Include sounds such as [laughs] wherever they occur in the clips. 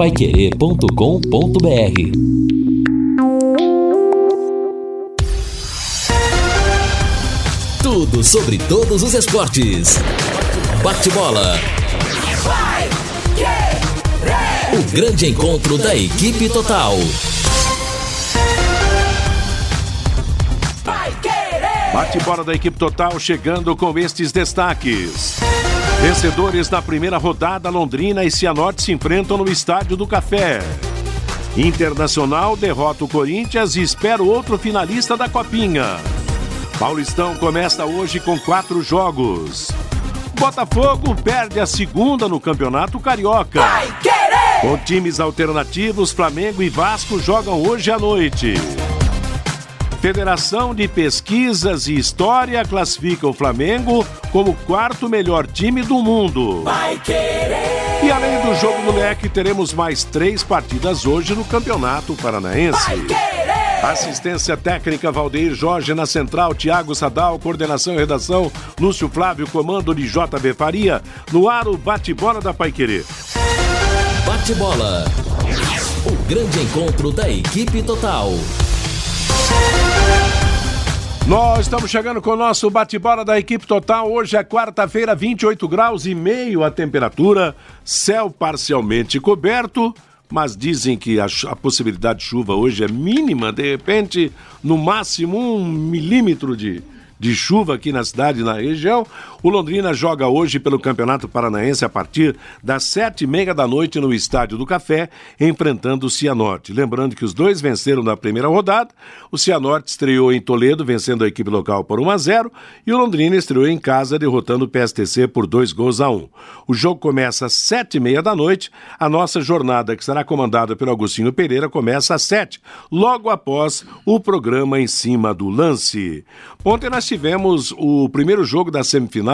paiquerê.com.br Tudo sobre todos os esportes. Bate-bola. O grande encontro da equipe total. Bate-bola da equipe total chegando com estes destaques. Vencedores da primeira rodada, Londrina e Cianorte se enfrentam no Estádio do Café. Internacional derrota o Corinthians e espera outro finalista da Copinha. Paulistão começa hoje com quatro jogos. Botafogo perde a segunda no Campeonato Carioca. Com times alternativos, Flamengo e Vasco jogam hoje à noite. Federação de Pesquisas e História classifica o Flamengo como quarto melhor time do mundo. E além do jogo do leque, teremos mais três partidas hoje no Campeonato Paranaense. Assistência técnica Valdeir Jorge na central, Tiago Sadal, coordenação e redação, Lúcio Flávio, comando de JB Faria, no ar o bate-bola da Paiquerê. Bate-bola. O grande encontro da equipe total. Nós estamos chegando com o nosso bate-bola da equipe total. Hoje é quarta-feira, 28 graus e meio a temperatura, céu parcialmente coberto, mas dizem que a, a possibilidade de chuva hoje é mínima, de repente, no máximo um milímetro de, de chuva aqui na cidade na região. O Londrina joga hoje pelo Campeonato Paranaense a partir das sete e meia da noite no Estádio do Café, enfrentando o Cianorte. Lembrando que os dois venceram na primeira rodada. O Cianorte estreou em Toledo, vencendo a equipe local por 1 a 0 e o Londrina estreou em casa, derrotando o PSTC por dois gols a um. O jogo começa às sete e meia da noite. A nossa jornada, que será comandada pelo Agostinho Pereira, começa às sete, logo após o programa em cima do lance. Ontem nós tivemos o primeiro jogo da semifinal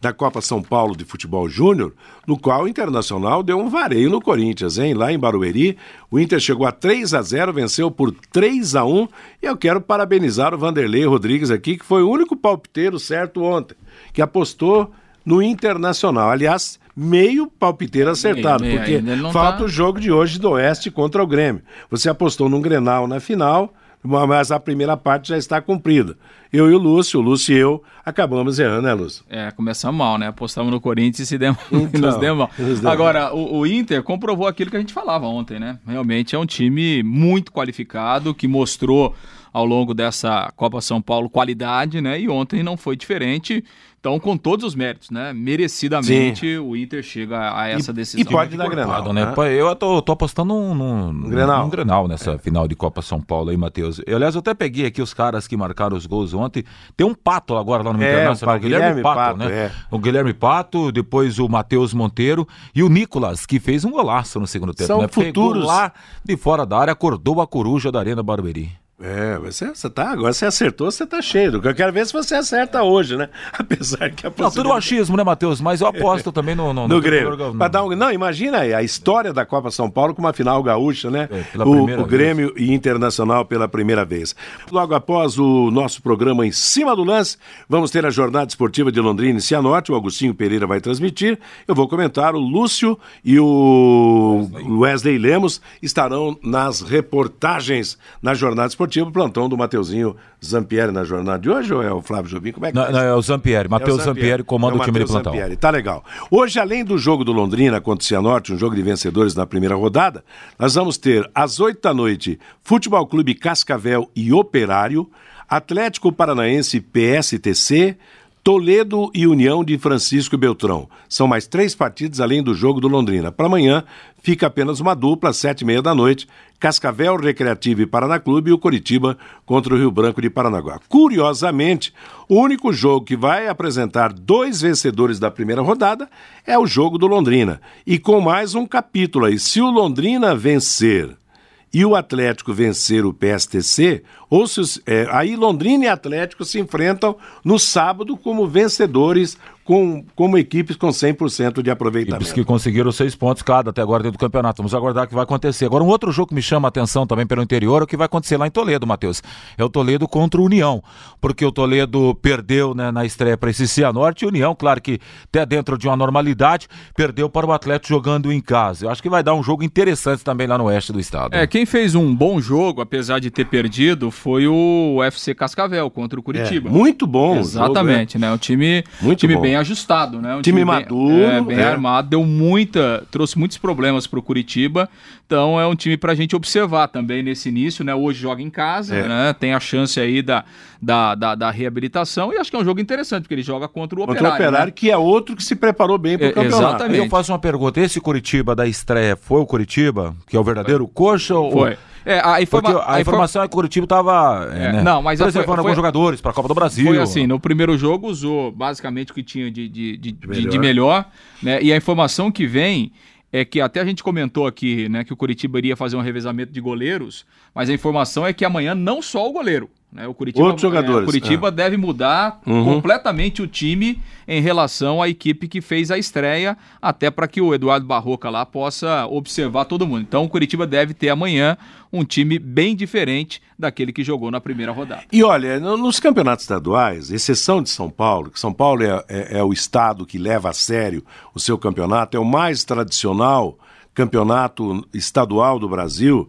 da Copa São Paulo de Futebol Júnior, no qual o Internacional deu um vareio no Corinthians, hein? Lá em Barueri, o Inter chegou a 3 a 0, venceu por 3 a 1, e eu quero parabenizar o Vanderlei Rodrigues aqui, que foi o único palpiteiro certo ontem, que apostou no Internacional. Aliás, meio palpiteiro acertado, meio, meio, porque falta tá... o jogo de hoje do Oeste contra o Grêmio. Você apostou num Grenal na final, mas a primeira parte já está cumprida. Eu e o Lúcio, o Lúcio e eu, acabamos errando, né, Lúcio? É, começamos mal, né? Apostamos no Corinthians e se demos, [laughs] então, nos demos mal. Agora, o, o, Inter comprovou aquilo que a gente falava ontem, né? Realmente é um time muito qualificado, que mostrou ao longo dessa Copa São Paulo qualidade, né? E ontem não foi diferente. Então, com todos os méritos, né? Merecidamente Sim. o Inter chega a essa e, decisão. E pode dar Grenal, né? né? Eu tô, tô apostando num, num, Grenal. num Grenal nessa é. final de Copa São Paulo aí, Matheus. Eu, aliás, eu até peguei aqui os caras que marcaram os gols ontem. Tem um Pato agora lá no é, Internacional, o Guilherme, Guilherme Pato, Pato, né? É. O Guilherme Pato, depois o Matheus Monteiro e o Nicolas, que fez um golaço no segundo tempo. São né? futuros. Pegou lá de fora da área, acordou a coruja da Arena Barueri. É, você, você tá, agora você acertou, você tá cheio. Eu quero ver se você acerta hoje, né? [laughs] Apesar que a Não, tudo achismo, né, Matheus? Mas eu aposto também no... No, [laughs] no, no Grêmio. No... Dar um... Não, imagina aí, a história da Copa São Paulo com uma final gaúcha, né? É, o, o Grêmio e Internacional pela primeira vez. Logo após o nosso programa Em Cima do Lance, vamos ter a jornada esportiva de Londrina e Cianorte, o Agostinho Pereira vai transmitir. Eu vou comentar, o Lúcio e o Wesley, Wesley Lemos estarão nas reportagens na jornada esportiva, plantão do Mateuzinho Zampieri na jornada de hoje ou é o Flávio Jobim? Como é que não, é? não, é o Zampieri. Matheus é Zampieri comanda é o, o time de plantão. Zampieri. Tá legal. Hoje, além do jogo do Londrina contra o Cianorte, um jogo de vencedores na primeira rodada, nós vamos ter às oito da noite Futebol Clube Cascavel e Operário, Atlético Paranaense PSTC, Toledo e União de Francisco Beltrão. São mais três partidas além do jogo do Londrina. Para amanhã fica apenas uma dupla, às sete e meia da noite, Cascavel Recreativo e Paraná Clube e o Coritiba contra o Rio Branco de Paranaguá. Curiosamente, o único jogo que vai apresentar dois vencedores da primeira rodada é o jogo do Londrina. E com mais um capítulo aí, se o Londrina vencer e o Atlético vencer o PSTC, ou se, é, aí Londrina e Atlético se enfrentam no sábado como vencedores com, como equipes com 100% de aproveitamento. Equipes que conseguiram seis pontos cada até agora dentro do campeonato. Vamos aguardar o que vai acontecer. Agora, um outro jogo que me chama a atenção também pelo interior é o que vai acontecer lá em Toledo, Matheus. É o Toledo contra o União, porque o Toledo perdeu né, na estreia para esse Cianorte e o União, claro que até dentro de uma normalidade, perdeu para o Atlético jogando em casa. Eu acho que vai dar um jogo interessante também lá no oeste do estado. É, quem fez um bom jogo, apesar de ter perdido, foi o UFC Cascavel contra o Curitiba. É, muito bom. Exatamente, jogo, é. né? Um time, muito time bem ajustado, né? Um time, time maduro, bem, é, bem é. armado, deu muita, trouxe muitos problemas para o Curitiba. Então é um time para a gente observar também nesse início, né? Hoje joga em casa, é. né? Tem a chance aí da, da, da, da, reabilitação e acho que é um jogo interessante porque ele joga contra o contra Operário. Contra o Operário, né? que é outro que se preparou bem para o é, campeonato. Exatamente. Eu faço uma pergunta: esse Curitiba da estreia foi o Curitiba que é o verdadeiro foi. coxa ou foi? É, a, informa a, a informação é que o Curitiba estava é, né, não, mas preservando foi, alguns jogadores para a Copa do Brasil. Foi assim, no primeiro jogo usou basicamente o que tinha de, de, de, de melhor, de melhor né, e a informação que vem é que até a gente comentou aqui né, que o Curitiba iria fazer um revezamento de goleiros, mas a informação é que amanhã não só o goleiro. Né? O Curitiba, Outros jogadores. É, o Curitiba é. deve mudar uhum. completamente o time em relação à equipe que fez a estreia, até para que o Eduardo Barroca lá possa observar todo mundo. Então o Curitiba deve ter amanhã um time bem diferente daquele que jogou na primeira rodada. E olha, nos campeonatos estaduais, exceção de São Paulo, que São Paulo é, é, é o estado que leva a sério o seu campeonato, é o mais tradicional campeonato estadual do Brasil.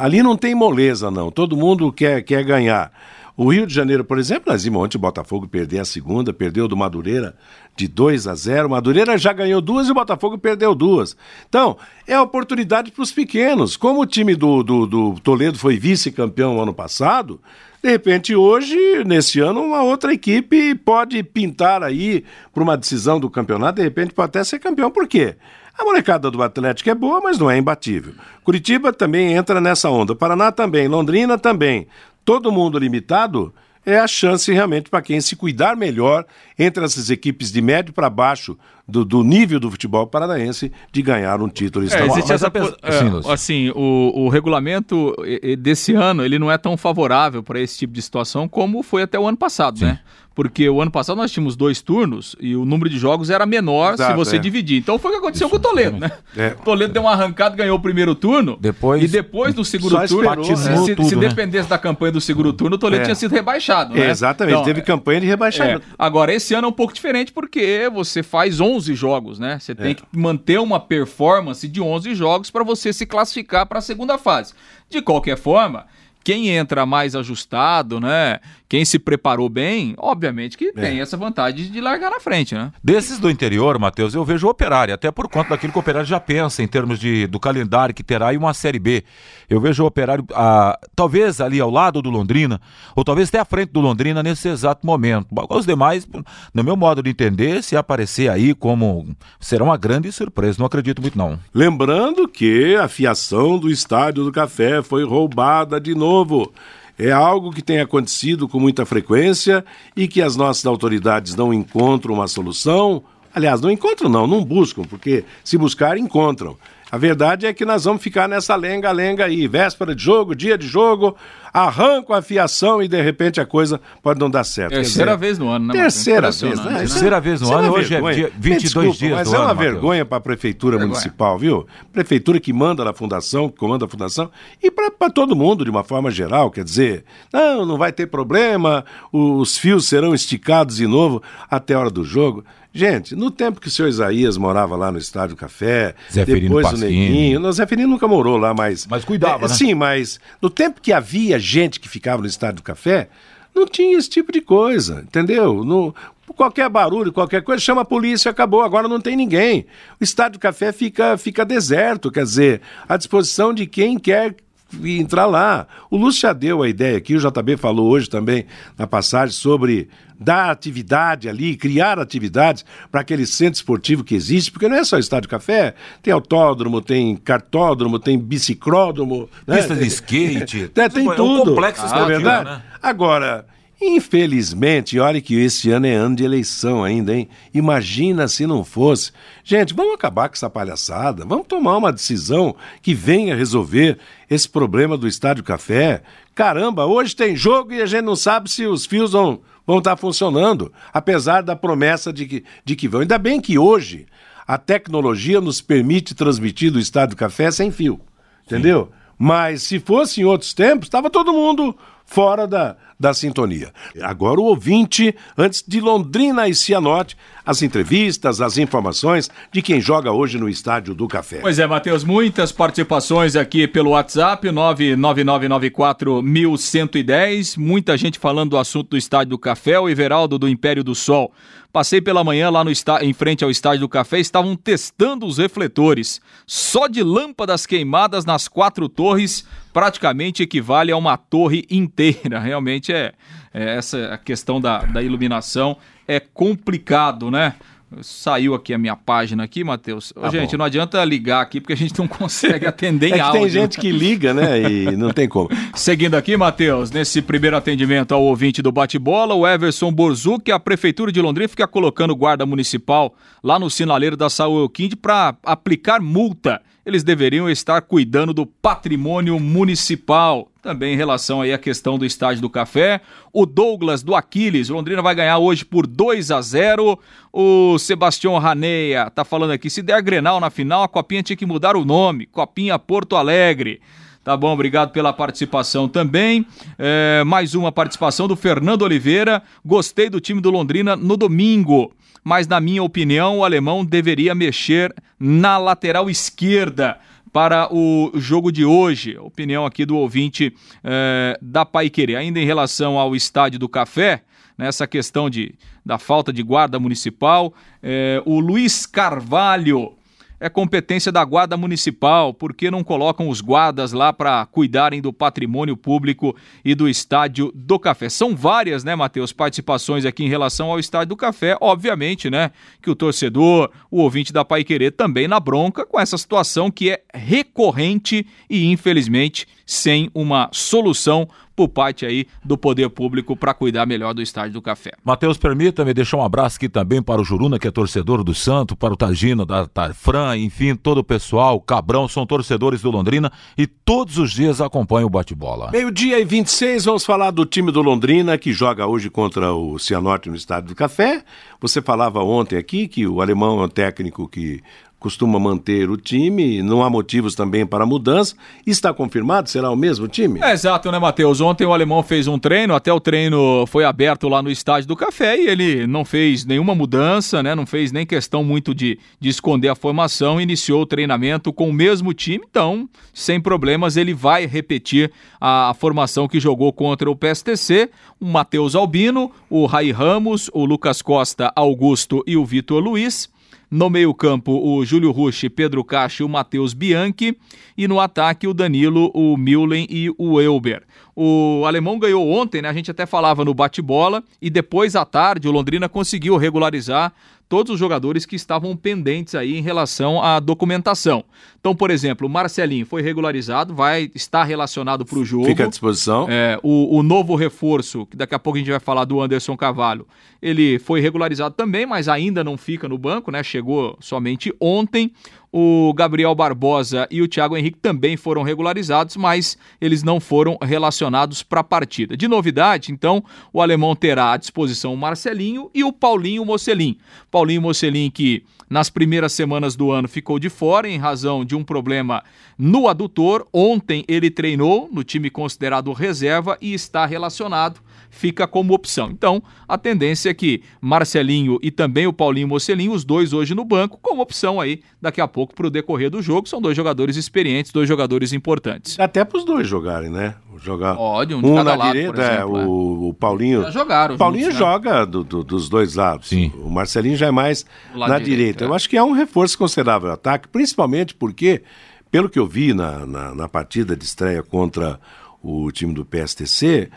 Ali não tem moleza, não. Todo mundo quer, quer ganhar. O Rio de Janeiro, por exemplo, nós vimos ontem o Botafogo perder a segunda, perdeu do Madureira de 2 a 0. O Madureira já ganhou duas e o Botafogo perdeu duas. Então, é oportunidade para os pequenos. Como o time do, do, do Toledo foi vice-campeão ano passado, de repente, hoje, nesse ano, uma outra equipe pode pintar aí para uma decisão do campeonato, de repente pode até ser campeão. Por quê? A molecada do Atlético é boa, mas não é imbatível. Curitiba também entra nessa onda. Paraná também, Londrina também. Todo mundo limitado é a chance realmente para quem se cuidar melhor entre essas equipes de médio para baixo do, do, nível do futebol paranaense de ganhar um título é, estadual. É, existe essa, é, assim, o, o regulamento desse ano ele não é tão favorável para esse tipo de situação como foi até o ano passado, Sim. né? porque o ano passado nós tínhamos dois turnos e o número de jogos era menor Exato, se você é. dividir. Então foi o que aconteceu Isso, com o Toledo, né? É. O Toledo deu uma arrancada, ganhou o primeiro turno. Depois, e depois do segundo turno, se, se, tudo, se né? dependesse da campanha do segundo turno, o Toledo é. tinha sido rebaixado. Né? exatamente, então, teve campanha de rebaixamento. É. Agora, esse ano é um pouco diferente porque você faz 11 jogos, né? Você tem é. que manter uma performance de 11 jogos para você se classificar para a segunda fase. De qualquer forma, quem entra mais ajustado, né? Quem se preparou bem, obviamente que é. tem essa vantagem de largar na frente, né? Desses do interior, Matheus, eu vejo o Operário, até por conta daquilo que o Operário já pensa em termos de, do calendário que terá e uma Série B. Eu vejo o Operário, ah, talvez ali ao lado do Londrina, ou talvez até à frente do Londrina nesse exato momento. Os demais, no meu modo de entender, se aparecer aí como será uma grande surpresa, não acredito muito não. Lembrando que a fiação do Estádio do Café foi roubada de novo é algo que tem acontecido com muita frequência e que as nossas autoridades não encontram uma solução. Aliás, não encontram, não, não buscam, porque se buscar, encontram. A verdade é que nós vamos ficar nessa lenga-lenga aí, véspera de jogo, dia de jogo, arranco a fiação e de repente a coisa pode não dar certo. Terceira dizer, vez no ano, né? Terceira vez, né? Terceira vez no ano, hoje é dia 22 desculpa, dias Mas é uma ano, vergonha para a prefeitura vergonha. municipal, viu? Prefeitura que manda na fundação, que comanda a fundação, e para todo mundo de uma forma geral, quer dizer, não, não vai ter problema, os fios serão esticados de novo até a hora do jogo. Gente, no tempo que o senhor Isaías morava lá no Estádio Café, Zé depois o Neguinho, o Zé Ferino nunca morou lá, mas... Mas cuidava, é, né? Sim, mas no tempo que havia gente que ficava no Estádio Café, não tinha esse tipo de coisa, entendeu? No, qualquer barulho, qualquer coisa, chama a polícia, acabou, agora não tem ninguém. O Estádio Café fica, fica deserto, quer dizer, à disposição de quem quer entrar lá. O Lúcio já deu a ideia aqui, o JB falou hoje também na passagem sobre dar atividade ali, criar atividades para aquele centro esportivo que existe, porque não é só estádio café, tem autódromo, tem cartódromo, tem bicicródromo, né? pista de skate, [laughs] tem, tem tudo. É um complexo ah, é verdade? Né? Agora, Infelizmente, olha que esse ano é ano de eleição ainda, hein? Imagina se não fosse. Gente, vamos acabar com essa palhaçada, vamos tomar uma decisão que venha resolver esse problema do Estádio Café. Caramba, hoje tem jogo e a gente não sabe se os fios vão, vão estar funcionando, apesar da promessa de que, de que vão. Ainda bem que hoje a tecnologia nos permite transmitir do Estádio do Café sem fio, entendeu? Sim. Mas se fosse em outros tempos, estava todo mundo fora da, da sintonia. Agora o ouvinte, antes de Londrina e Cianorte, as entrevistas, as informações de quem joga hoje no Estádio do Café. Pois é, Matheus, muitas participações aqui pelo WhatsApp, 999941110, muita gente falando do assunto do Estádio do Café, o Everaldo do Império do Sol. Passei pela manhã lá no em frente ao estádio do café, estavam testando os refletores. Só de lâmpadas queimadas nas quatro torres praticamente equivale a uma torre inteira. [laughs] Realmente é, é essa a questão da, da iluminação é complicado, né? Saiu aqui a minha página aqui, Matheus. Tá gente, bom. não adianta ligar aqui porque a gente não [laughs] consegue atender é em áudio. Tem gente que liga, né? E não tem como. [laughs] Seguindo aqui, Matheus, nesse primeiro atendimento ao ouvinte do bate-bola, o Everson Borzuc, a Prefeitura de Londrina fica colocando guarda municipal lá no sinaleiro da Saúl Kind para aplicar multa eles deveriam estar cuidando do patrimônio municipal. Também em relação aí à questão do estádio do café, o Douglas do Aquiles, Londrina vai ganhar hoje por 2 a 0. O Sebastião Raneia tá falando aqui, se der Grenal na final, a Copinha tinha que mudar o nome, Copinha Porto Alegre. Tá bom, obrigado pela participação também. É, mais uma participação do Fernando Oliveira. Gostei do time do Londrina no domingo mas na minha opinião o alemão deveria mexer na lateral esquerda para o jogo de hoje. Opinião aqui do ouvinte eh, da Paiquerê. Ainda em relação ao Estádio do Café, nessa questão de, da falta de guarda municipal, eh, o Luiz Carvalho é competência da Guarda Municipal, por que não colocam os guardas lá para cuidarem do patrimônio público e do Estádio do Café? São várias, né, Matheus, participações aqui em relação ao Estádio do Café. Obviamente, né, que o torcedor, o ouvinte da Pai Querer também na bronca com essa situação que é recorrente e, infelizmente, sem uma solução por parte aí do poder público para cuidar melhor do estádio do Café. Matheus, permita-me deixar um abraço aqui também para o Juruna, que é torcedor do Santo, para o Tagino, da Fran, enfim, todo o pessoal, Cabrão, são torcedores do Londrina e todos os dias acompanham o bate-bola. Meio-dia e 26, vamos falar do time do Londrina, que joga hoje contra o Cianorte no Estádio do Café. Você falava ontem aqui que o alemão é um técnico que costuma manter o time, não há motivos também para mudança. Está confirmado? Será o mesmo time? É, exato, né, Matheus? Ontem o alemão fez um treino, até o treino foi aberto lá no estádio do Café e ele não fez nenhuma mudança, né? Não fez nem questão muito de, de esconder a formação, iniciou o treinamento com o mesmo time, então, sem problemas, ele vai repetir a, a formação que jogou contra o PSTC, o Matheus Albino, o Rai Ramos, o Lucas Costa, Augusto e o Vitor Luiz. No meio-campo, o Júlio Rushi, Pedro Caixa e o Matheus Bianchi. E no ataque, o Danilo, o Mullen e o Elber. O alemão ganhou ontem, né? A gente até falava no bate-bola. E depois, à tarde, o Londrina conseguiu regularizar todos os jogadores que estavam pendentes aí em relação à documentação. Então, por exemplo, o Marcelinho foi regularizado, vai estar relacionado para o jogo. Fica à disposição. É, o, o novo reforço, que daqui a pouco a gente vai falar do Anderson Cavalho, ele foi regularizado também, mas ainda não fica no banco, né? Chegou somente ontem. O Gabriel Barbosa e o Thiago Henrique também foram regularizados, mas eles não foram relacionados para a partida. De novidade, então, o alemão terá à disposição o Marcelinho e o Paulinho Mocelin. Paulinho Mocelin que nas primeiras semanas do ano ficou de fora em razão de um problema no adutor. Ontem ele treinou no time considerado reserva e está relacionado fica como opção. Então, a tendência é que Marcelinho e também o Paulinho Mocelinho, os dois hoje no banco, como opção aí daqui a pouco para o decorrer do jogo. São dois jogadores experientes, dois jogadores importantes. Até para os dois jogarem, né? Jogar Pode, um, um na lado, direita, exemplo, é, o, o, Paulinho. Já jogaram. O Paulinho juntos, né? joga né? do, do, dos dois lados. Sim. O Marcelinho já é mais na direita. direita. É. Eu acho que é um reforço considerável no ataque, principalmente porque, pelo que eu vi na, na, na partida de estreia contra o time do PSTC,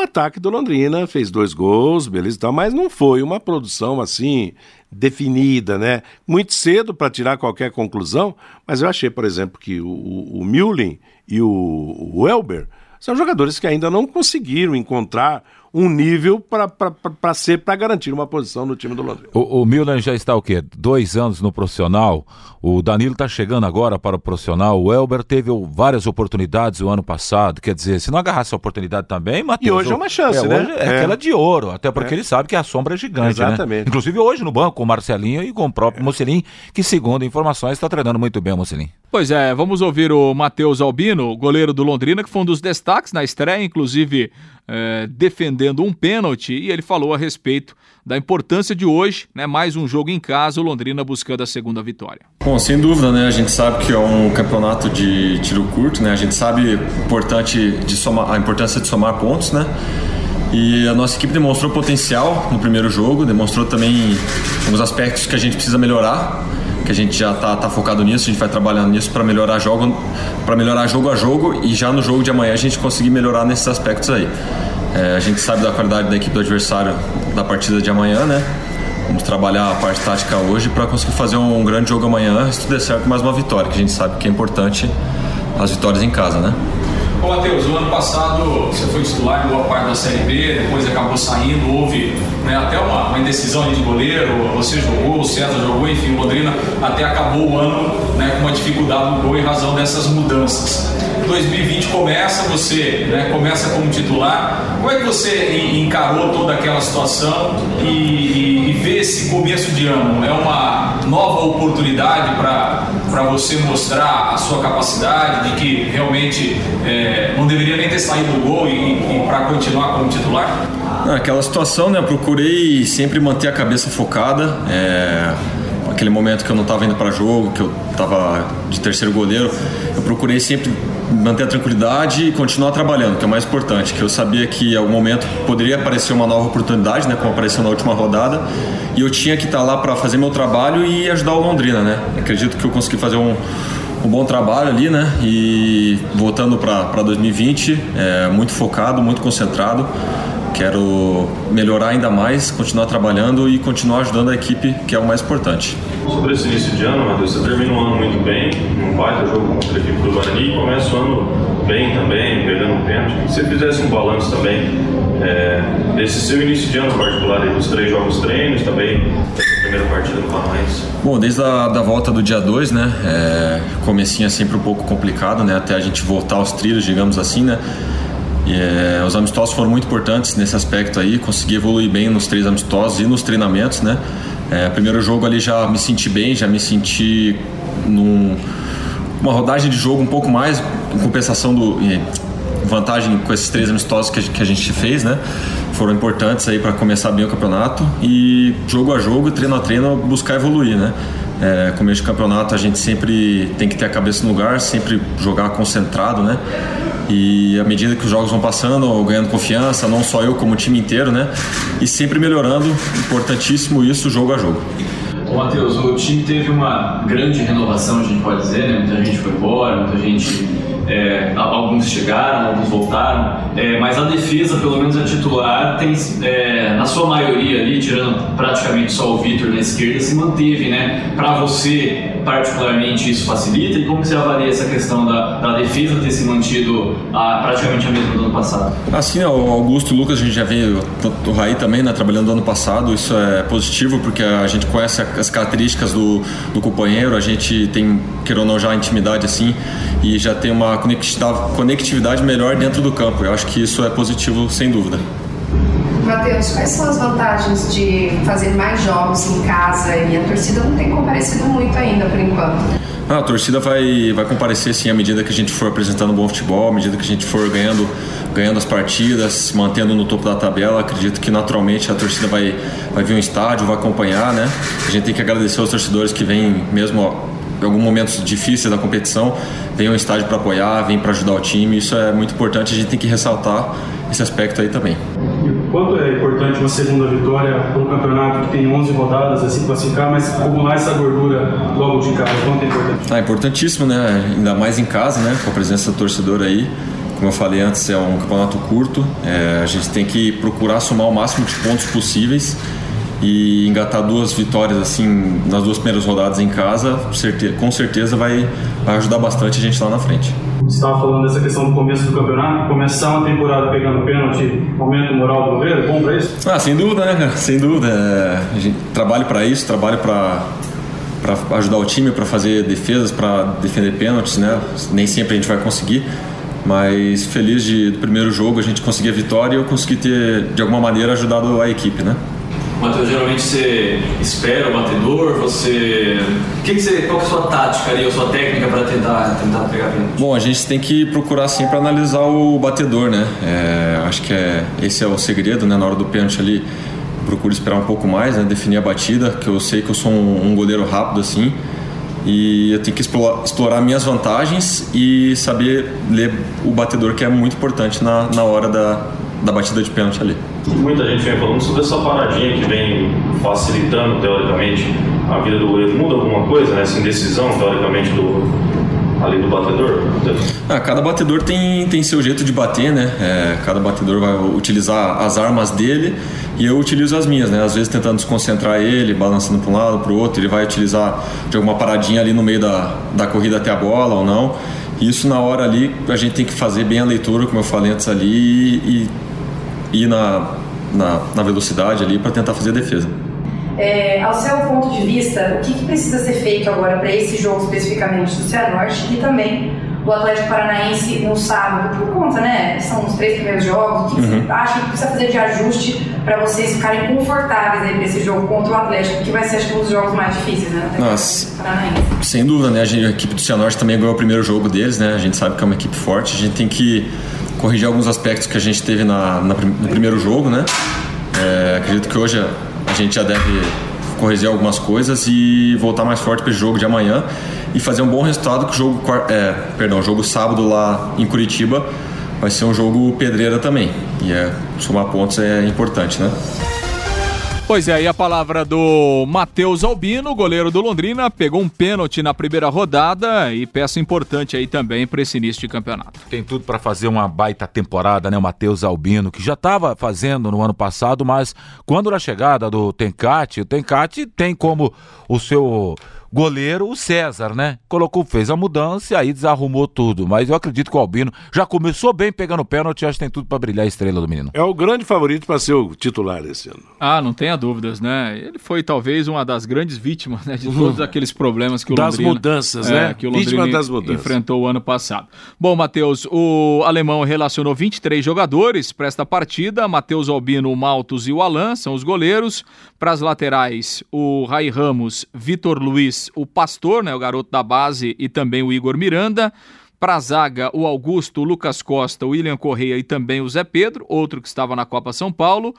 ataque do Londrina fez dois gols, beleza e tal, mas não foi uma produção assim definida, né? Muito cedo para tirar qualquer conclusão, mas eu achei, por exemplo, que o, o, o e o, o Elber são jogadores que ainda não conseguiram encontrar um nível para ser para garantir uma posição no time do Londrina. O, o Milan já está o quê? Dois anos no profissional. O Danilo está chegando agora para o profissional. O Elber teve várias oportunidades o ano passado. Quer dizer, se não agarrasse a oportunidade também, Matheus. E hoje é uma chance, é, né? É, é, aquela de ouro, até porque é. ele sabe que a sombra é gigante, né? Exatamente. Né? Inclusive hoje no banco, com o Marcelinho e com o próprio é. Mocelin, que segundo informações está treinando muito bem o Mocelin. Pois é, vamos ouvir o Matheus Albino, goleiro do Londrina, que foi um dos destaques na estreia, inclusive é, defendendo um pênalti, e ele falou a respeito da importância de hoje, né, mais um jogo em casa, o Londrina buscando a segunda vitória. Bom, sem dúvida, né, a gente sabe que é um campeonato de tiro curto, né, a gente sabe importante de somar, a importância de somar pontos, né, e a nossa equipe demonstrou potencial no primeiro jogo, demonstrou também alguns aspectos que a gente precisa melhorar que a gente já está tá focado nisso, a gente vai trabalhando nisso para melhorar jogo, para melhorar jogo a jogo e já no jogo de amanhã a gente conseguir melhorar nesses aspectos aí. É, a gente sabe da qualidade da equipe do adversário da partida de amanhã, né? Vamos trabalhar a parte tática hoje para conseguir fazer um grande jogo amanhã, se tudo der certo, mais uma vitória, que a gente sabe que é importante as vitórias em casa, né? Ô Matheus, o ano passado você foi titular em boa parte da Série B, depois acabou saindo, houve né, até uma, uma, indecisão de goleiro, você jogou, o César jogou, enfim, o Londrina até acabou o ano né, com uma dificuldade no gol em razão dessas mudanças. 2020 começa, você né, começa como titular. Como é que você encarou toda aquela situação e, e, vê esse começo de ano? É uma nova oportunidade para você mostrar a sua capacidade de que realmente é, não deveria nem ter saído do gol e, e para continuar como titular? Aquela situação, né? Procurei sempre manter a cabeça focada. É aquele momento que eu não estava indo para jogo, que eu estava de terceiro goleiro, eu procurei sempre manter a tranquilidade e continuar trabalhando, que é o mais importante. Que eu sabia que em algum momento poderia aparecer uma nova oportunidade, né, como apareceu na última rodada, e eu tinha que estar tá lá para fazer meu trabalho e ajudar o Londrina, né. Acredito que eu consegui fazer um um bom trabalho ali, né? E voltando para 2020, é, muito focado, muito concentrado. Quero melhorar ainda mais, continuar trabalhando e continuar ajudando a equipe, que é o mais importante. Sobre esse início de ano, Matheus, você termina um ano muito bem, um baita jogo contra a equipe do Guarani começa o ano bem também, pegando pênalti. Se você fizesse um balanço também é, desse seu início de ano particular, dos três jogos treinos também, primeira partida no Paranaense? Bom, desde a da volta do dia 2, né, é, comecinho é sempre um pouco complicado, né, até a gente voltar aos trilhos, digamos assim, né, e, é, os amistosos foram muito importantes nesse aspecto aí, consegui evoluir bem nos três amistosos e nos treinamentos, né, é, primeiro jogo ali já me senti bem, já me senti num uma rodagem de jogo um pouco mais em compensação do vantagem com esses três amistosos que a, que a gente fez, né? Foram importantes aí para começar bem o campeonato e jogo a jogo, treino a treino, buscar evoluir, né? É, começo de campeonato a gente sempre tem que ter a cabeça no lugar, sempre jogar concentrado, né? E à medida que os jogos vão passando, ganhando confiança, não só eu como o time inteiro, né? E sempre melhorando, importantíssimo isso, jogo a jogo. Ô, Matheus, o time teve uma grande renovação, a gente pode dizer, né? Muita gente foi embora, muita gente é, alguns chegaram, alguns voltaram, é, mas a defesa, pelo menos a titular, tem, é, na sua maioria ali, tirando praticamente só o Vitor na esquerda, se manteve, né? Para você, particularmente, isso facilita? E como você avalia essa questão da, da defesa ter se mantido a, praticamente a mesma do ano passado? Assim, o Augusto e o Lucas, a gente já veio, o Raí também, né, trabalhando no ano passado, isso é positivo porque a gente conhece as características do, do companheiro, a gente tem, queira ou não, já intimidade assim, e já tem uma conectividade melhor dentro do campo. Eu acho que isso é positivo, sem dúvida. Matheus, quais são as vantagens de fazer mais jogos em casa e a torcida não tem comparecido muito ainda por enquanto? Ah, a torcida vai, vai comparecer sim à medida que a gente for apresentando um bom futebol, à medida que a gente for ganhando, ganhando as partidas, se mantendo no topo da tabela. Acredito que naturalmente a torcida vai, vai vir um estádio, vai acompanhar, né? A gente tem que agradecer aos torcedores que vêm mesmo em alguns momentos difíceis da competição, vem um estádio para apoiar, vem para ajudar o time. Isso é muito importante, a gente tem que ressaltar esse aspecto aí também. Quanto é importante uma segunda vitória para um campeonato que tem 11 rodadas, assim, classificar, mas acumular essa gordura logo de casa? Quanto é importante? Ah, importantíssimo, né? Ainda mais em casa, né? Com a presença do torcedor aí. Como eu falei antes, é um campeonato curto. É, a gente tem que procurar somar o máximo de pontos possíveis e engatar duas vitórias assim nas duas primeiras rodadas em casa, com certeza vai, vai ajudar bastante a gente lá na frente. Estava falando dessa questão do começo do campeonato, começar uma temporada pegando pênalti, aumenta o moral do goleiro, bom para isso? Ah, sem dúvida, né? Sem dúvida. É, a gente trabalha para isso, trabalha para para ajudar o time, para fazer defesas, para defender pênaltis, né? Nem sempre a gente vai conseguir, mas feliz de do primeiro jogo a gente conseguir a vitória e eu consegui ter de alguma maneira ajudado a equipe, né? Matheus, geralmente você espera o batedor, você. Que, que você. Qual que é a sua tática ali, a sua técnica para tentar, tentar pegar pênalti? Bom, a gente tem que procurar sempre analisar o batedor, né? É, acho que é, esse é o segredo, né? Na hora do pênalti ali, procuro esperar um pouco mais, né? Definir a batida, que eu sei que eu sou um, um goleiro rápido assim. E eu tenho que explorar, explorar minhas vantagens e saber ler o batedor, que é muito importante na, na hora da, da batida de pênalti ali. Muita gente vem falando sobre essa paradinha que vem facilitando, teoricamente, a vida do goleiro. Muda alguma coisa, né? essa indecisão, teoricamente, do, ali do batedor? Ah, cada batedor tem, tem seu jeito de bater, né? É, cada batedor vai utilizar as armas dele e eu utilizo as minhas, né? Às vezes tentando desconcentrar ele, balançando para um lado, para o outro. Ele vai utilizar de alguma paradinha ali no meio da, da corrida até a bola ou não. Isso na hora ali a gente tem que fazer bem a leitura, como eu falei antes ali, e, ir na, na, na velocidade ali para tentar fazer a defesa. É, ao seu ponto de vista, o que, que precisa ser feito agora para esse jogo especificamente do Cianorte e também do Atlético Paranaense no sábado, por conta, né? São os três primeiros jogos. O que uhum. você acha que precisa fazer de ajuste para vocês ficarem confortáveis aí para esse jogo contra o Atlético, que vai ser, acho que, um dos jogos mais difíceis, né? Nossa. Sem dúvida, né? A, gente, a equipe do Cianorte também ganhou o primeiro jogo deles, né? A gente sabe que é uma equipe forte. A gente tem que corrigir alguns aspectos que a gente teve na, na no primeiro jogo, né? É, acredito que hoje a gente já deve corrigir algumas coisas e voltar mais forte para o jogo de amanhã e fazer um bom resultado que o jogo, é, perdão, jogo sábado lá em Curitiba vai ser um jogo pedreira também. E é, somar pontos é importante, né? Pois é, e a palavra do Matheus Albino, goleiro do Londrina, pegou um pênalti na primeira rodada e peça importante aí também para esse início de campeonato. Tem tudo para fazer uma baita temporada, né? O Matheus Albino, que já estava fazendo no ano passado, mas quando na chegada do Tencate, o Tencate tem como o seu goleiro, o César, né? Colocou, fez a mudança e aí desarrumou tudo. Mas eu acredito que o Albino já começou bem pegando pênalti, acho que tem tudo para brilhar a estrela do menino. É o grande favorito para ser o titular desse ano. Ah, não tenha dúvidas, né? Ele foi talvez uma das grandes vítimas né, de todos [laughs] aqueles problemas que o das Londrina, mudanças, é, né? Que o Londrina das mudanças. enfrentou o ano passado. Bom, Matheus, o alemão relacionou 23 jogadores para esta partida. Matheus Albino, o Maltos e o Alan são os goleiros. Para as laterais, o Rai Ramos, Vitor Luiz, o Pastor, né, o garoto da base, e também o Igor Miranda. Para a zaga, o Augusto, o Lucas Costa, o William Correia e também o Zé Pedro, outro que estava na Copa São Paulo.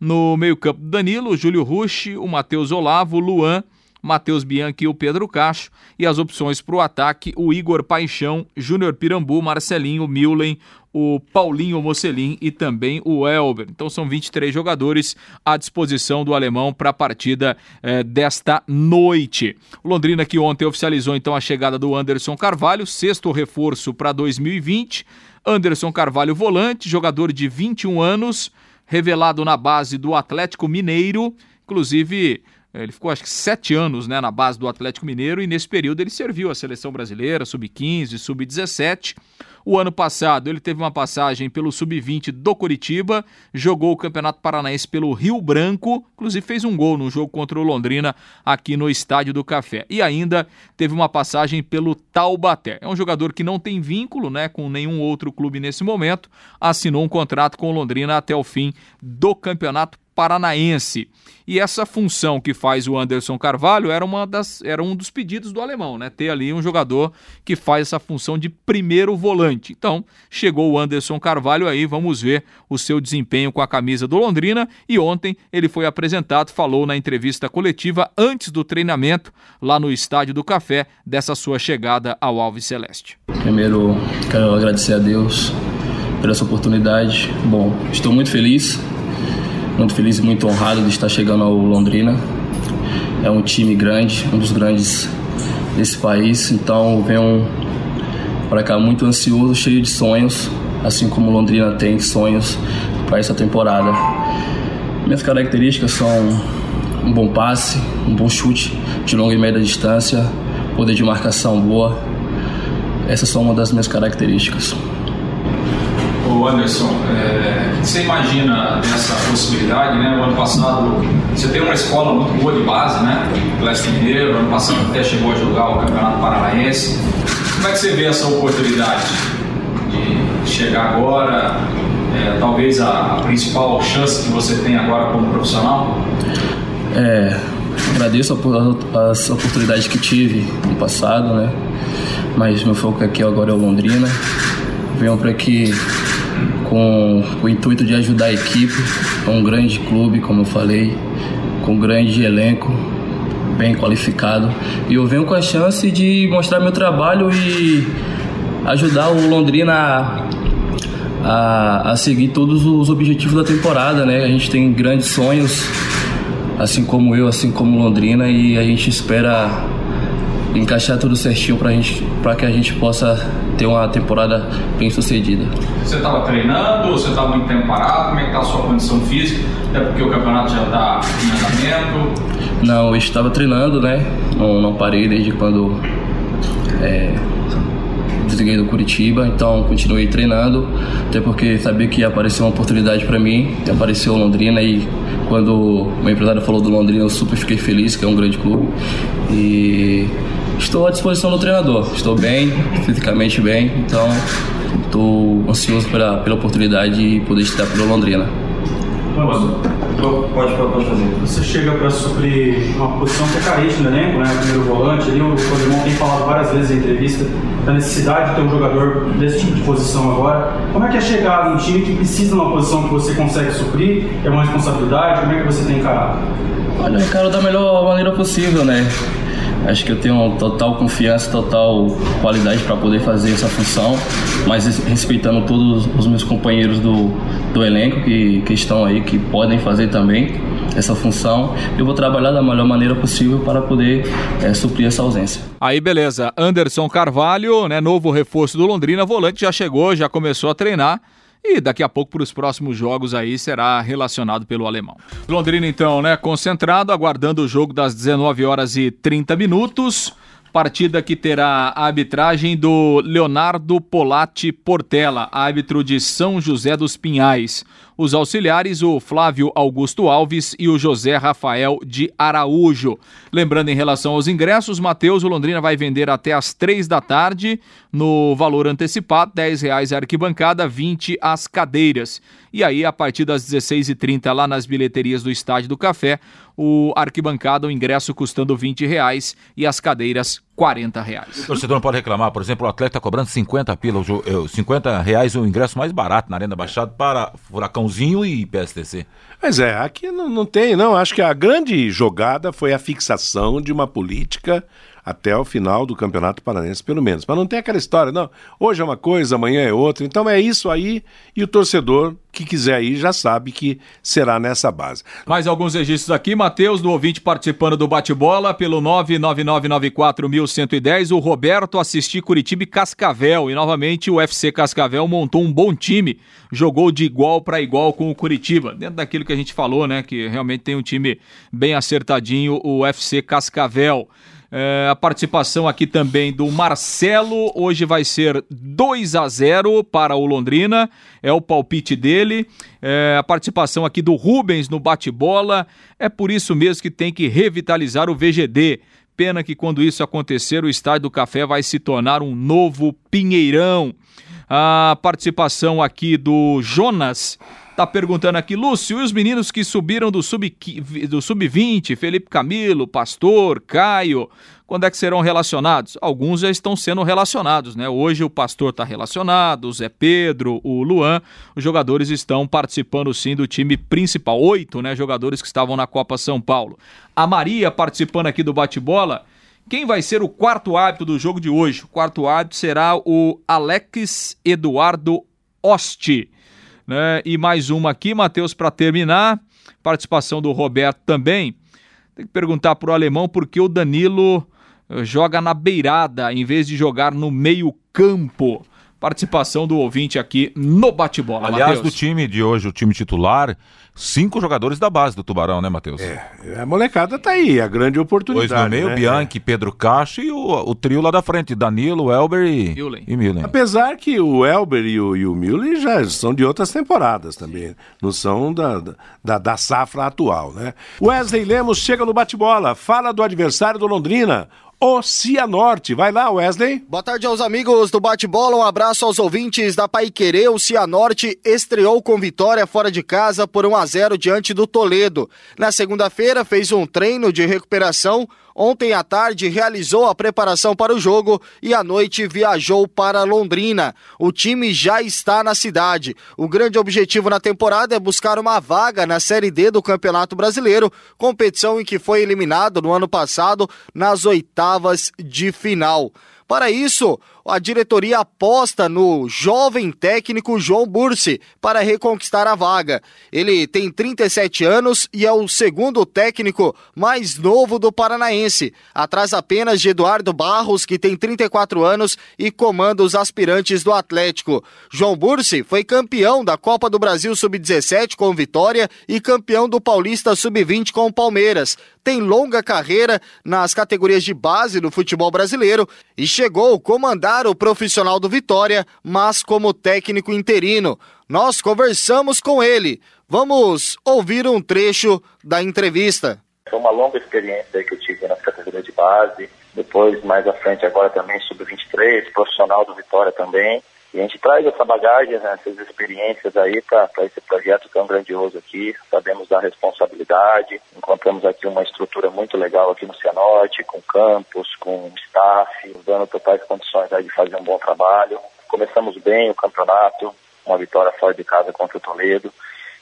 No meio-campo, Danilo, o Júlio Rushi, o Matheus Olavo, o Luan, Matheus Bianchi e o Pedro Cacho. E as opções para o ataque, o Igor Paixão, Júnior Pirambu, Marcelinho, Milen, o Paulinho Mocelin e também o Elber. Então são 23 jogadores à disposição do alemão para a partida eh, desta noite. O Londrina que ontem oficializou então a chegada do Anderson Carvalho, sexto reforço para 2020. Anderson Carvalho volante, jogador de 21 anos, revelado na base do Atlético Mineiro, inclusive ele ficou acho que sete anos né, na base do Atlético Mineiro e nesse período ele serviu a seleção brasileira, sub-15, sub-17. O ano passado ele teve uma passagem pelo Sub-20 do Curitiba, jogou o Campeonato Paranaense pelo Rio Branco, inclusive fez um gol no jogo contra o Londrina aqui no Estádio do Café. E ainda teve uma passagem pelo Taubaté. É um jogador que não tem vínculo né, com nenhum outro clube nesse momento, assinou um contrato com o Londrina até o fim do Campeonato Paranaense. E essa função que faz o Anderson Carvalho era, uma das, era um dos pedidos do alemão, né? Ter ali um jogador que faz essa função de primeiro volante. Então, chegou o Anderson Carvalho aí, vamos ver o seu desempenho com a camisa do Londrina. E ontem ele foi apresentado, falou na entrevista coletiva antes do treinamento lá no Estádio do Café dessa sua chegada ao Alves Celeste. Primeiro, quero agradecer a Deus por essa oportunidade. Bom, estou muito feliz muito feliz e muito honrado de estar chegando ao Londrina. É um time grande, um dos grandes desse país, então venho para cá muito ansioso, cheio de sonhos, assim como Londrina tem sonhos para essa temporada. Minhas características são um bom passe, um bom chute de longa e média distância, poder de marcação boa. Essas são uma das minhas características. Ô Anderson, é, você imagina dessa possibilidade, né? O ano passado você tem uma escola muito boa de base, né? Leste Mineiro, ano passado até chegou a jogar o Campeonato Paranaense. Como é que você vê essa oportunidade de chegar agora, é, talvez a, a, principal chance que você tem agora como profissional? É, agradeço as oportunidades que tive no passado, né? Mas meu foco aqui agora é o Londrina. Venho para aqui com o intuito de ajudar a equipe. Um grande clube, como eu falei, com um grande elenco, bem qualificado. E eu venho com a chance de mostrar meu trabalho e ajudar o Londrina a, a, seguir todos os objetivos da temporada, né? A gente tem grandes sonhos, assim como eu, assim como Londrina, e a gente espera encaixar tudo certinho para gente, para que a gente possa ter uma temporada bem sucedida. Você estava treinando você estava muito tempo parado? Como é que está a sua condição física? Até porque o campeonato já está em andamento. Não, eu estava treinando, né? Não, não parei desde quando é, desliguei do Curitiba, então continuei treinando, até porque sabia que ia aparecer uma oportunidade para mim, apareceu Londrina e quando o empresário falou do Londrina eu super fiquei feliz, que é um grande clube. E estou à disposição do treinador. Estou bem, fisicamente bem, então estou ansioso pela, pela oportunidade de poder estar pelo Londrina. Pode, pode fazer. Você chega para suprir uma posição que é carente no elenco, né? O primeiro volante ali, o Codemon tem falado várias vezes em entrevista da necessidade de ter um jogador desse tipo de posição agora. Como é que é chegar num time que precisa de uma posição que você consegue suprir? É uma responsabilidade? Como é que você tem encarado? Olha, eu encaro da melhor maneira possível, né? Acho que eu tenho total confiança, total qualidade para poder fazer essa função, mas respeitando todos os meus companheiros do, do elenco que, que estão aí, que podem fazer também essa função. Eu vou trabalhar da melhor maneira possível para poder é, suprir essa ausência. Aí beleza, Anderson Carvalho, né, novo reforço do Londrina, volante já chegou, já começou a treinar e daqui a pouco para os próximos jogos aí será relacionado pelo alemão. Londrina então, né, concentrado, aguardando o jogo das 19 horas e 30 minutos. Partida que terá a arbitragem do Leonardo Polatti Portela, árbitro de São José dos Pinhais. Os auxiliares, o Flávio Augusto Alves e o José Rafael de Araújo. Lembrando em relação aos ingressos, Matheus, o Londrina vai vender até às três da tarde, no valor antecipado, R$ reais a arquibancada, 20 as cadeiras. E aí, a partir das 16h30, lá nas bilheterias do Estádio do Café, o arquibancada, o ingresso custando 20 reais e as cadeiras 40 reais. O torcedor não pode reclamar, por exemplo, o atleta está cobrando 50 pila, 50 eh, reais o ingresso mais barato na Arena Baixada para Furacãozinho e PSTC. Mas é, aqui não, não tem, não. Acho que a grande jogada foi a fixação de uma política até o final do Campeonato Paranense, pelo menos. Mas não tem aquela história, não. Hoje é uma coisa, amanhã é outra. Então é isso aí e o torcedor que quiser ir já sabe que será nessa base. Mais alguns registros aqui, Matheus, do ouvinte participando do bate-bola pelo 99994110, o Roberto assistiu Curitiba e Cascavel e novamente o FC Cascavel montou um bom time, jogou de igual para igual com o Curitiba. Dentro daquilo que a gente falou, né, que realmente tem um time bem acertadinho, o FC Cascavel. É, a participação aqui também do Marcelo. Hoje vai ser 2 a 0 para o Londrina. É o palpite dele. É, a participação aqui do Rubens no bate-bola. É por isso mesmo que tem que revitalizar o VGD. Pena que quando isso acontecer, o Estádio do Café vai se tornar um novo Pinheirão. A participação aqui do Jonas Tá perguntando aqui, Lúcio, e os meninos que subiram do sub-20, do sub Felipe Camilo, Pastor, Caio, quando é que serão relacionados? Alguns já estão sendo relacionados, né? Hoje o Pastor está relacionado, o Zé Pedro, o Luan, os jogadores estão participando sim do time principal. Oito, né? Jogadores que estavam na Copa São Paulo. A Maria participando aqui do bate-bola. Quem vai ser o quarto árbitro do jogo de hoje? O quarto árbitro será o Alex Eduardo Osti. Né? E mais uma aqui, Matheus, para terminar. Participação do Roberto também. Tem que perguntar para o alemão por que o Danilo eh, joga na beirada em vez de jogar no meio-campo. participação do ouvinte aqui no bate-bola. Aliás, Mateus. do time de hoje, o time titular, cinco jogadores da base do Tubarão, né, Matheus? É, a molecada tá aí, a grande oportunidade. Dois no meio, né? Bianchi, Pedro Caixa e o, o trio lá da frente, Danilo, Elber e, e Millen. Apesar que o Elber e o, e o Millen já são de outras temporadas também, não são da, da, da safra atual, né? Wesley Lemos chega no bate-bola, fala do adversário do Londrina, Cianorte. Vai lá, Wesley. Boa tarde aos amigos do Bate-Bola, um abraço aos ouvintes da Paiquerê. O Cianorte estreou com vitória fora de casa por 1 a 0 diante do Toledo. Na segunda-feira fez um treino de recuperação Ontem à tarde realizou a preparação para o jogo e à noite viajou para Londrina. O time já está na cidade. O grande objetivo na temporada é buscar uma vaga na Série D do Campeonato Brasileiro, competição em que foi eliminado no ano passado nas oitavas de final. Para isso, a diretoria aposta no jovem técnico João Bursi para reconquistar a vaga. Ele tem 37 anos e é o segundo técnico mais novo do Paranaense, atrás apenas de Eduardo Barros, que tem 34 anos e comanda os aspirantes do Atlético. João Bursi foi campeão da Copa do Brasil Sub-17 com Vitória e campeão do Paulista Sub-20 com Palmeiras. Tem longa carreira nas categorias de base do futebol brasileiro e chegou a comandar o profissional do Vitória, mas como técnico interino. Nós conversamos com ele. Vamos ouvir um trecho da entrevista. Foi uma longa experiência que eu tive na categoria de base, depois mais à frente agora também sub-23, profissional do Vitória também. E a gente traz essa bagagem, né, essas experiências aí para esse projeto tão grandioso aqui. Sabemos da responsabilidade, encontramos aqui uma estrutura muito legal aqui no Cianorte, com campus, com staff, dando totais condições aí de fazer um bom trabalho. Começamos bem o campeonato, uma vitória fora de casa contra o Toledo.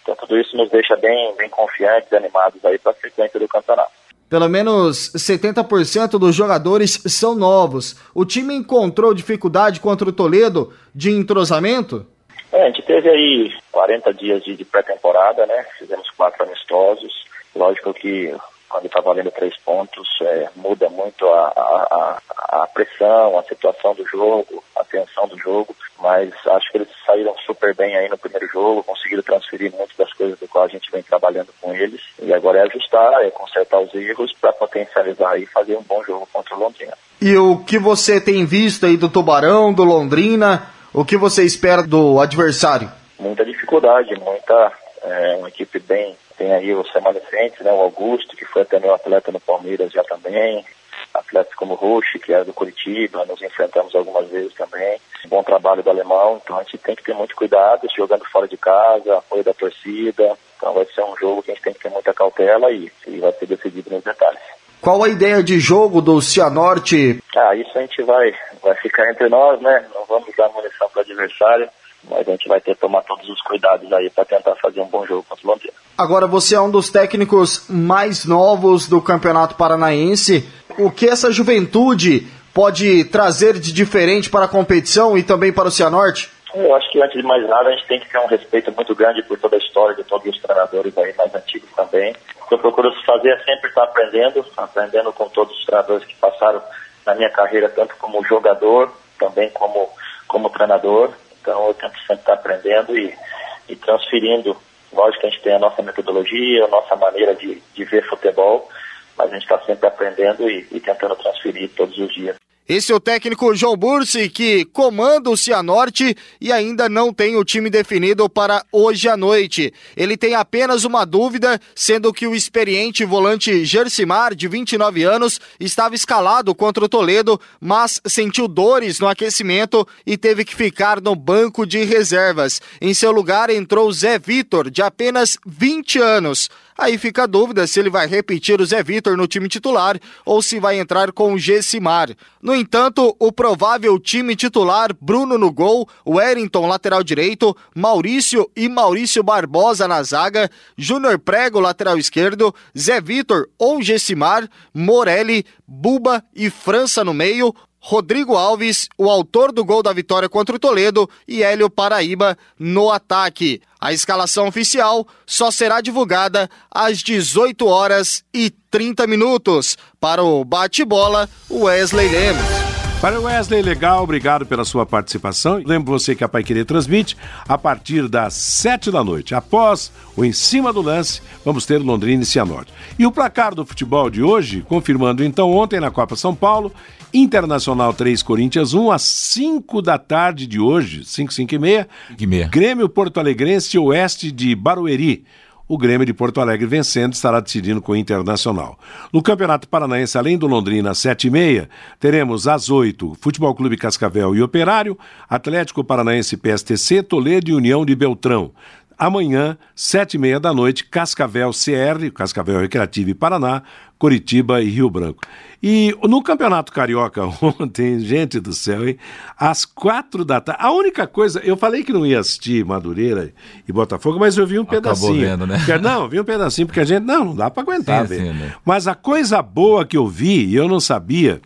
Então tudo isso nos deixa bem, bem confiantes animados aí para a sequência do campeonato. Pelo menos 70% dos jogadores são novos. O time encontrou dificuldade contra o Toledo de entrosamento? É, a gente teve aí 40 dias de, pré-temporada, né? Fizemos quatro amistosos. Lógico que quando está valendo três pontos, é, muda muito a, a, a, pressão, a situação do jogo, a tensão do jogo, mas acho que eles saíram super bem aí no primeiro jogo, conseguiram transferir muitas das coisas do qual a gente vem trabalhando com eles, e agora é ajustar, é consertar os erros para potencializar e fazer um bom jogo contra o Londrina. E o que você tem visto aí do Tubarão, do Londrina, o que você espera do adversário? Muita dificuldade, muita, é, uma equipe bem tem aí os remanescentes, né, o Augusto, que foi até meu atleta no Palmeiras já também, atletas como o Rush, que é do Curitiba, nos enfrentamos algumas vezes também. Bom trabalho do alemão, então a gente tem que ter muito cuidado, jogando fora de casa, apoio da torcida. Então vai ser um jogo que a gente tem que ter muita cautela e, e vai ser decidido nos detalhes. Qual a ideia de jogo do Cianorte? Ah, isso a gente vai, vai ficar entre nós, né? Não vamos dar munição para o adversário mas a gente vai ter que tomar todos os cuidados aí para tentar fazer um bom jogo contra o Londrina. Agora você é um dos técnicos mais novos do Campeonato Paranaense. O que essa juventude pode trazer de diferente para a competição e também para o Cianorte? Eu acho que antes de mais nada a gente tem que ter um respeito muito grande por toda a história de todos os treinadores aí mais antigos também. O que eu procuro fazer é sempre estar aprendendo, aprendendo com todos os treinadores que passaram na minha carreira, tanto como jogador, também como, como treinador. Então eu tento sempre estar aprendendo e, e transferindo. Lógico que a gente tem a nossa metodologia, a nossa maneira de, de ver futebol, mas a gente está sempre aprendendo e, e tentando transferir todos os dias. Esse é o técnico João Bursi, que comanda o Cianorte e ainda não tem o time definido para hoje à noite. Ele tem apenas uma dúvida, sendo que o experiente volante Gersimar, de 29 anos, estava escalado contra o Toledo, mas sentiu dores no aquecimento e teve que ficar no banco de reservas. Em seu lugar entrou Zé Vitor, de apenas 20 anos. Aí fica a dúvida se ele vai repetir o Zé Vitor no time titular ou se vai entrar com o Gessimar. No entanto, o provável time titular, Bruno no gol, Wellington lateral direito, Maurício e Maurício Barbosa na zaga, Júnior Prego lateral esquerdo, Zé Vitor ou Gessimar, Morelli, Buba e França no meio, Rodrigo Alves, o autor do gol da vitória contra o Toledo, e Hélio Paraíba no ataque. A escalação oficial só será divulgada às 18 horas e 30 minutos. Para o bate-bola, Wesley Lemos. Valeu, Wesley, legal, obrigado pela sua participação. Lembro você que a Pai Querer transmite a partir das sete da noite. Após o Em Cima do Lance, vamos ter Londrina e Cianorte. E o placar do futebol de hoje, confirmando então ontem na Copa São Paulo, Internacional 3, Corinthians 1, às 5 da tarde de hoje, 5, 5 e meia, e meia. Grêmio Porto Alegrense Oeste de Barueri o Grêmio de Porto Alegre vencendo estará decidindo com o Internacional. No Campeonato Paranaense, além do Londrina às 7h30, teremos às 8 Futebol Clube Cascavel e Operário, Atlético Paranaense PSTC, Toledo e União de Beltrão. Amanhã, sete e meia da noite, Cascavel CR, Cascavel Recreativo e Paraná, Curitiba e Rio Branco. E no Campeonato Carioca [laughs] ontem, gente do céu, hein? Às quatro da tarde. A única coisa, eu falei que não ia assistir Madureira e Botafogo, mas eu vi um Acabou pedacinho. Vendo, né? Porque, não, eu vi um pedacinho, porque a gente. Não, não dá para aguentar, sim, sim, né? Mas a coisa boa que eu vi, e eu não sabia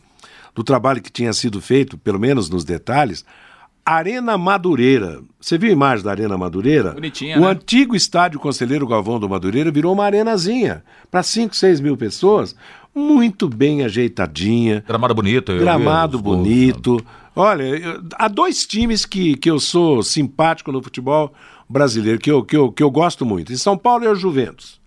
do trabalho que tinha sido feito, pelo menos nos detalhes, Arena Madureira. Você viu a imagem da Arena Madureira? Bonitinha, o né? antigo estádio Conselheiro Galvão do Madureira virou uma arenazinha para 5, 6 mil pessoas, muito bem ajeitadinha. Gramado bonito. Gramado bonito. Olha, eu, há dois times que, que eu sou simpático no futebol brasileiro, que eu, que, eu, que eu gosto muito. Em São Paulo é o Juventus.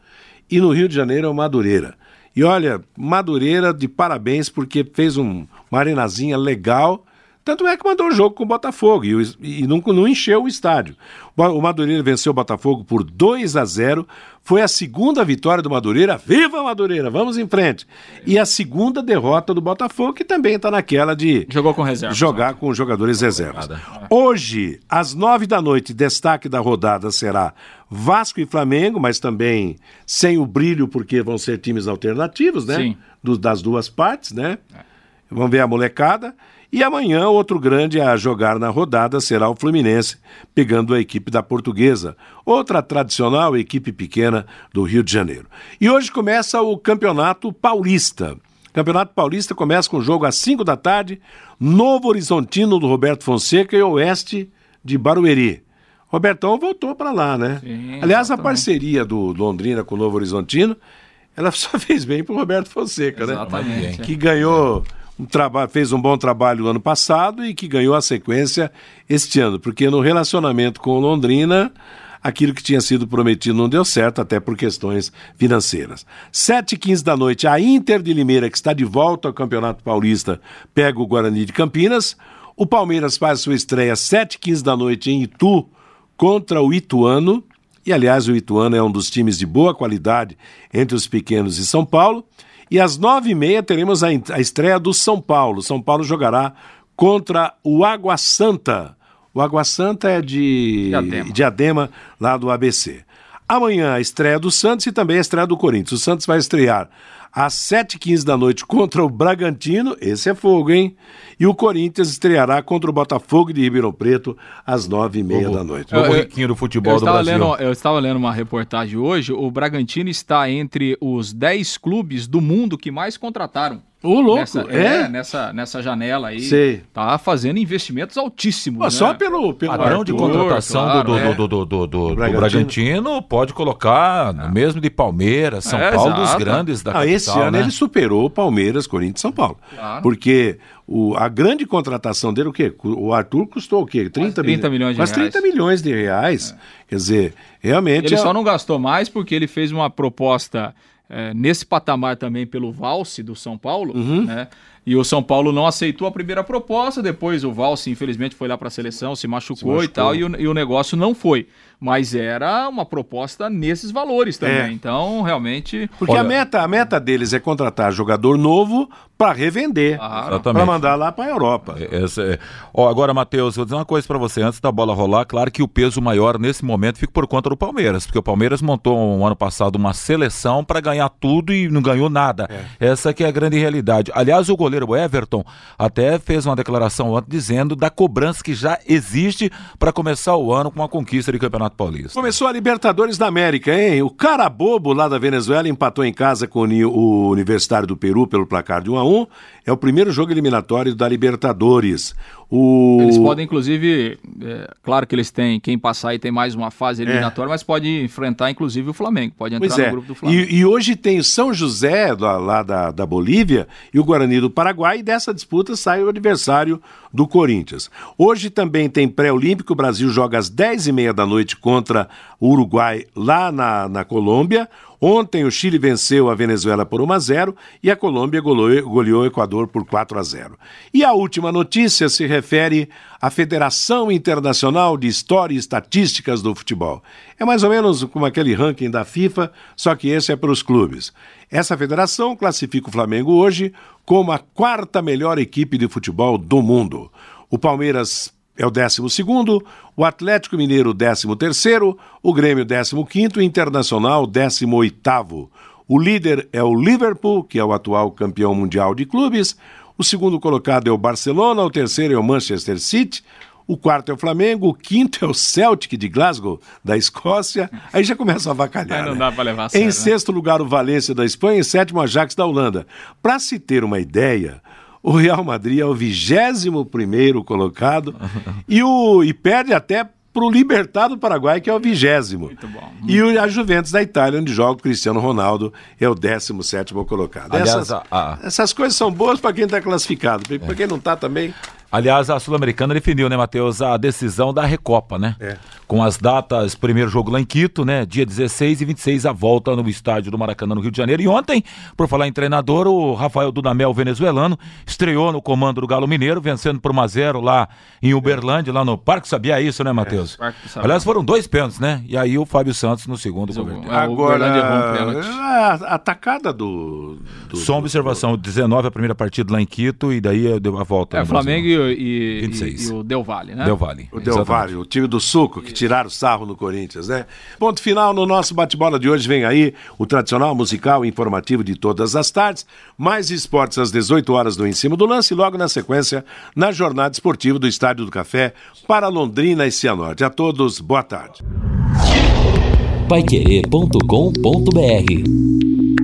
E no Rio de Janeiro é o Madureira. E olha, Madureira de parabéns porque fez um, uma arenazinha legal tanto é que mandou o jogo com o Botafogo e, e não, não, encheu o estádio. O Madureira venceu o Botafogo por 2 a 0. Foi a segunda vitória do Madureira. Viva Madureira! Vamos em frente. E a segunda derrota do Botafogo, que também está naquela de. Jogou com reserva. Jogar com jogadores reservas. Hoje, às nove da noite, destaque da rodada será Vasco e Flamengo, mas também sem o brilho, porque vão ser times alternativos, né? Sim. Do, das duas partes, né? É. Vamos ver a molecada. E amanhã, outro grande a jogar na rodada será o Fluminense, pegando a equipe da Portuguesa, outra tradicional equipe pequena do Rio de Janeiro. E hoje começa o Campeonato Paulista. O Campeonato Paulista começa com o jogo às 5 da tarde, Novo Horizontino do Roberto Fonseca e Oeste de Barueri. Robertão voltou para lá, né? Sim, Aliás, exatamente. a parceria do Londrina com o Novo Horizontino, ela [laughs] só fez bem para o Roberto Fonseca, exatamente, né? Exatamente. Que ganhou um fez um bom trabalho no ano passado e que ganhou a sequência este ano, porque no relacionamento com Londrina, aquilo que tinha sido prometido não deu certo, até por questões financeiras. 7 e 15 da noite, a Inter de Limeira, que está de volta ao Campeonato Paulista, pega o Guarani de Campinas. O Palmeiras faz sua estreia às 7 e 15 da noite em Itu contra o Ituano. E, aliás, o Ituano é um dos times de boa qualidade entre os pequenos de São Paulo. E às nove e meia teremos a, a estreia do São Paulo. São Paulo jogará contra o Água Santa. O Água Santa é de Diadema. Diadema, lá do ABC. Amanhã a estreia do Santos e também a estreia do Corinthians. O Santos vai estrear às 7h15 da noite contra o Bragantino, esse é fogo, hein? E o Corinthians estreará contra o Botafogo de Ribeirão Preto às 9h30 da noite. O riquinho do futebol eu do Brasil. Lendo, eu estava lendo uma reportagem hoje, o Bragantino está entre os 10 clubes do mundo que mais contrataram. Ô, louco, nessa, é? é? nessa, nessa janela aí. Sei. Tá fazendo investimentos altíssimos. né? Só pelo, pelo padrão de contratação claro, do, é. do, do, do, do, Bragantino. Bragantino pode colocar no mesmo de Palmeiras, São é, Paulo, exato. dos grandes da ah, capital, Esse ano né? ele superou Palmeiras, Corinthians e São Paulo. Claro. Porque o, a grande contratação dele, o quê? O Arthur custou o quê? 30, 30 milhões de reais. 30 milhões de reais. É. Quer dizer, realmente. Ele é... só não gastou mais porque ele fez uma proposta é, nesse patamar também pelo Valse do São Paulo, uhum. né? E o São Paulo não aceitou a primeira proposta, depois o Valse, infelizmente, foi lá para a seleção, se machucou, se machucou, e tal, e o, e o negócio não foi mas era uma proposta nesses valores também. É. Então, realmente. Porque Olha... a, meta, a meta deles é contratar jogador novo para revender, claro. para mandar lá para a Europa. É, é... Ó, agora, Matheus, vou dizer uma coisa para você antes da bola rolar. Claro que o peso maior nesse momento fica por conta do Palmeiras, porque o Palmeiras montou um ano passado uma seleção para ganhar tudo e não ganhou nada. É. Essa que é a grande realidade. Aliás, o goleiro Everton até fez uma declaração ontem dizendo da cobrança que já existe para começar o ano com uma conquista de campeonato Paulista. Começou a Libertadores da América, hein? O cara bobo lá da Venezuela empatou em casa com o Universitário do Peru pelo placar de 1 a 1 É o primeiro jogo eliminatório da Libertadores. O... Eles podem, inclusive, é, claro que eles têm, quem passar aí tem mais uma fase eliminatória, é. mas pode enfrentar, inclusive, o Flamengo. Pode entrar pois é. no grupo do Flamengo. E, e hoje tem o São José, lá, lá da, da Bolívia, e o Guarani do Paraguai e dessa disputa sai o adversário do Corinthians. Hoje também tem pré-olímpico, o Brasil joga às 10h30 da noite contra o Uruguai lá na, na Colômbia. Ontem o Chile venceu a Venezuela por 1 a 0 e a Colômbia goleou, goleou o Equador por 4 a 0. E a última notícia se refere à Federação Internacional de História e Estatísticas do Futebol. É mais ou menos como aquele ranking da FIFA, só que esse é para os clubes. Essa federação classifica o Flamengo hoje como a quarta melhor equipe de futebol do mundo. O Palmeiras é o 12, o Atlético Mineiro, 13, o Grêmio, 15 e o Internacional, 18. O líder é o Liverpool, que é o atual campeão mundial de clubes. O segundo colocado é o Barcelona, o terceiro é o Manchester City, o quarto é o Flamengo, o quinto é o Celtic de Glasgow, da Escócia. Aí já começa a avacalhar. Aí não né? dá para levar sério, Em né? sexto lugar, o Valência da Espanha. Em sétimo, o Ajax da Holanda. Para se ter uma ideia, o Real Madrid é o vigésimo primeiro colocado e, o, e perde até para o Libertado do Paraguai, que é o vigésimo. Muito bom. E o, a Juventus da Itália, onde joga o Cristiano Ronaldo, é o 17 colocado. Aliás, essas, a- a- essas coisas são boas para quem está classificado. Para quem não está também. Aliás, a Sul-Americana definiu, né, Matheus, a decisão da Recopa, né? É. Com as datas, primeiro jogo lá em Quito, né? Dia 16 e 26, a volta no estádio do Maracanã, no Rio de Janeiro. E ontem, por falar em treinador, o Rafael Dudamel, venezuelano, estreou no comando do Galo Mineiro, vencendo por 1 a 0 lá em Uberlândia, lá no Parque Sabia, é isso, né, Matheus? Sabiá. Aliás, foram dois pênaltis, né? E aí o Fábio Santos no segundo converteu. É, um pênalti. a, a atacada do. do Só uma observação, 19 a primeira partida lá em Quito e daí deu a volta. É, Flamengo e, e, 26. e o Del Valle, né? Del Valle. O Del Valle, o time do Suco, que tiraram sarro no Corinthians, né? Ponto final no nosso bate-bola de hoje. Vem aí o tradicional musical e informativo de todas as tardes. Mais esportes às 18 horas do Em Cima do Lance e logo na sequência na jornada esportiva do Estádio do Café para Londrina e Cianorte. A todos, boa tarde. Paiquerê.com.br